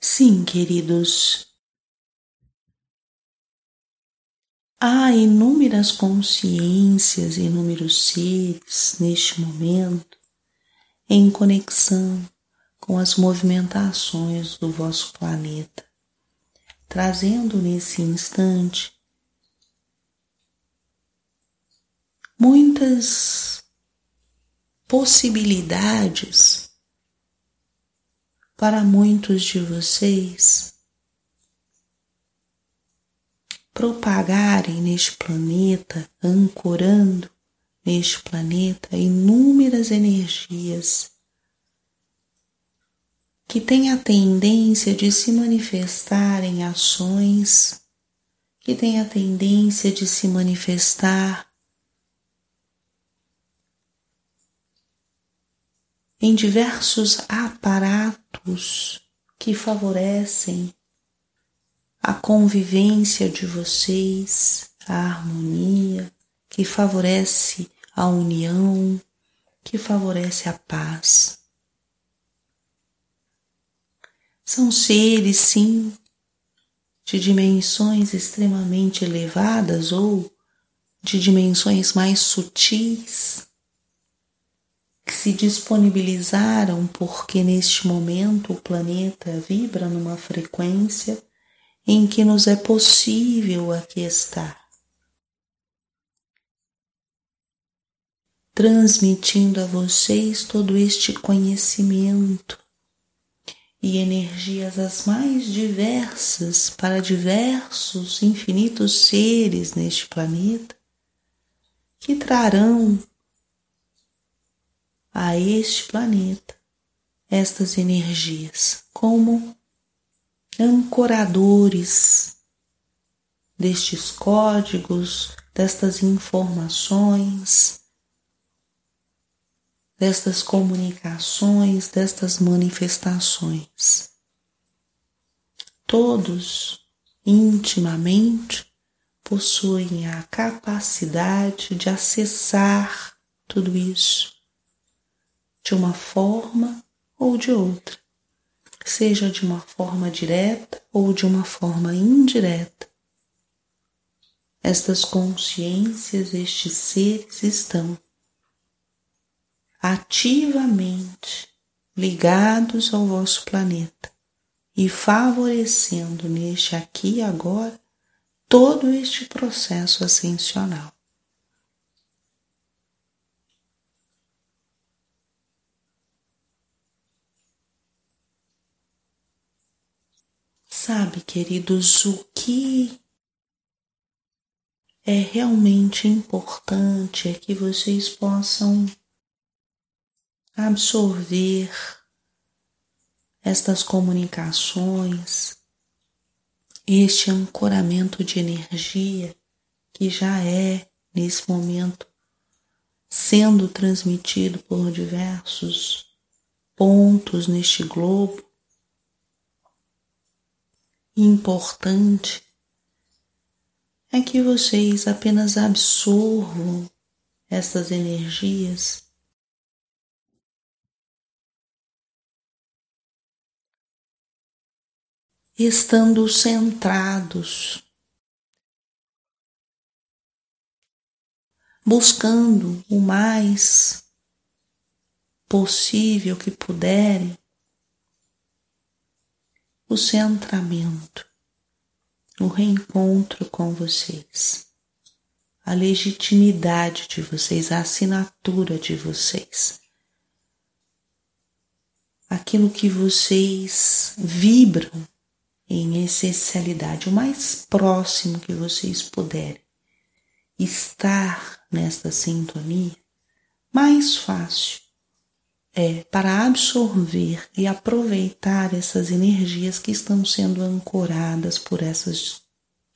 Sim, queridos, há inúmeras consciências, inúmeros seres neste momento em conexão com as movimentações do vosso planeta, trazendo nesse instante muitas possibilidades para muitos de vocês propagarem neste planeta, ancorando neste planeta inúmeras energias que têm a tendência de se manifestar em ações, que têm a tendência de se manifestar em diversos aparatos que favorecem a convivência de vocês, a harmonia, que favorece a união, que favorece a paz. São seres, sim, de dimensões extremamente elevadas ou de dimensões mais sutis que se disponibilizaram porque neste momento o planeta vibra numa frequência em que nos é possível aqui estar. Transmitindo a vocês todo este conhecimento e energias as mais diversas para diversos infinitos seres neste planeta que trarão a este planeta estas energias como ancoradores destes códigos, destas informações, destas comunicações, destas manifestações. Todos intimamente possuem a capacidade de acessar tudo isso de uma forma ou de outra, seja de uma forma direta ou de uma forma indireta. Estas consciências, estes seres estão ativamente ligados ao vosso planeta e favorecendo neste aqui e agora todo este processo ascensional. Sabe, queridos, o que é realmente importante é que vocês possam absorver estas comunicações, este ancoramento de energia que já é nesse momento sendo transmitido por diversos pontos neste globo importante é que vocês apenas absorvam essas energias. Estando centrados, buscando o mais possível que puderem o centramento, o reencontro com vocês, a legitimidade de vocês, a assinatura de vocês, aquilo que vocês vibram em essencialidade, o mais próximo que vocês puderem estar nesta sintonia, mais fácil é para absorver e aproveitar essas energias que estão sendo ancoradas por essas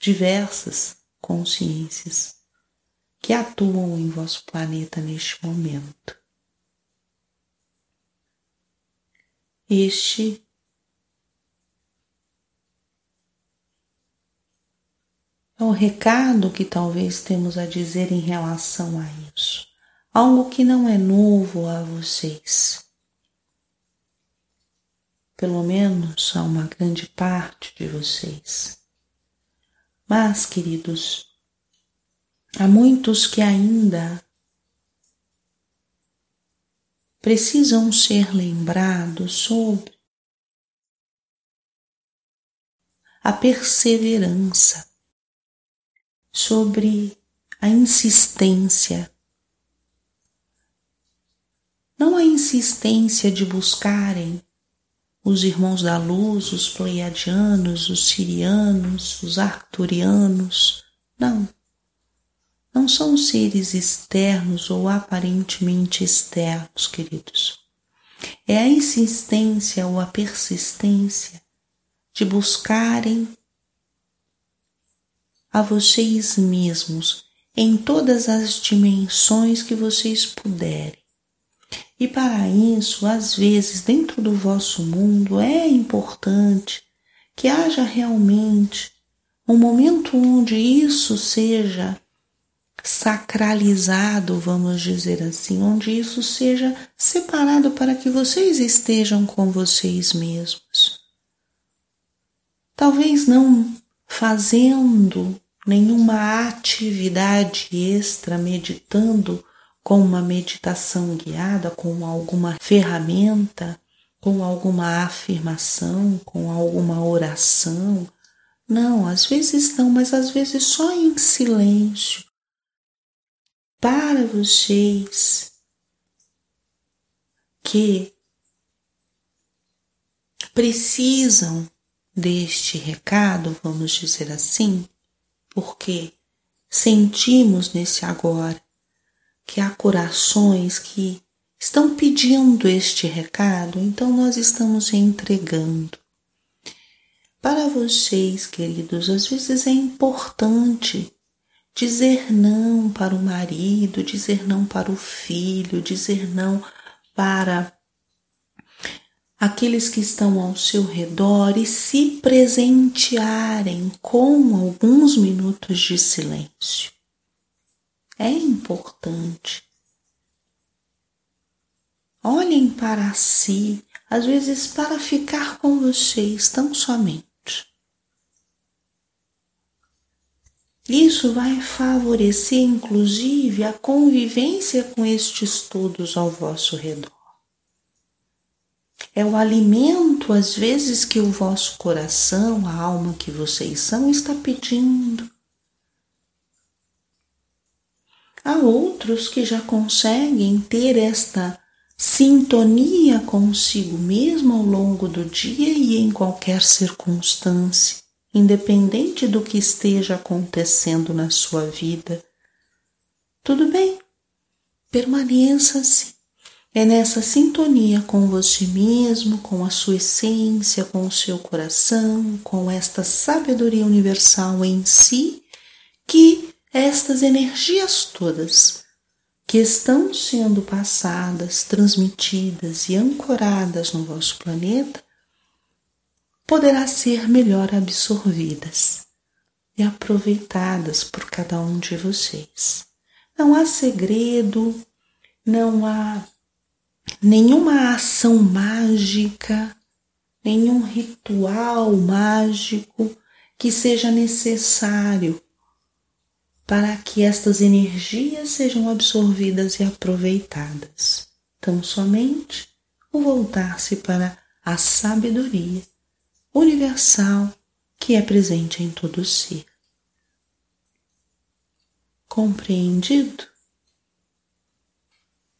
diversas consciências que atuam em vosso planeta neste momento. Este é o recado que talvez temos a dizer em relação a isso algo que não é novo a vocês. pelo menos a uma grande parte de vocês. Mas, queridos, há muitos que ainda precisam ser lembrados sobre a perseverança, sobre a insistência. Não a insistência de buscarem os irmãos da luz, os pleiadianos, os sirianos, os arcturianos. Não. Não são seres externos ou aparentemente externos, queridos. É a insistência ou a persistência de buscarem a vocês mesmos em todas as dimensões que vocês puderem. E para isso, às vezes, dentro do vosso mundo, é importante que haja realmente um momento onde isso seja sacralizado, vamos dizer assim, onde isso seja separado para que vocês estejam com vocês mesmos. Talvez não fazendo nenhuma atividade extra, meditando com uma meditação guiada, com alguma ferramenta, com alguma afirmação, com alguma oração. Não, às vezes não, mas às vezes só em silêncio. Para vocês que precisam deste recado, vamos dizer assim, porque sentimos nesse agora que há corações que estão pedindo este recado, então nós estamos entregando. Para vocês, queridos, às vezes é importante dizer não para o marido, dizer não para o filho, dizer não para aqueles que estão ao seu redor e se presentearem com alguns minutos de silêncio. É importante. Olhem para si, às vezes para ficar com vocês tão somente. Isso vai favorecer, inclusive, a convivência com estes todos ao vosso redor. É o alimento, às vezes, que o vosso coração, a alma que vocês são, está pedindo. Há outros que já conseguem ter esta sintonia consigo mesmo ao longo do dia e em qualquer circunstância, independente do que esteja acontecendo na sua vida. Tudo bem, permaneça-se é nessa sintonia com você mesmo, com a sua essência, com o seu coração, com esta sabedoria universal em si, que estas energias todas que estão sendo passadas, transmitidas e ancoradas no vosso planeta poderá ser melhor absorvidas e aproveitadas por cada um de vocês. Não há segredo, não há nenhuma ação mágica, nenhum ritual mágico que seja necessário para que estas energias sejam absorvidas e aproveitadas. Tão somente o voltar-se para a sabedoria universal que é presente em todo ser. Compreendido?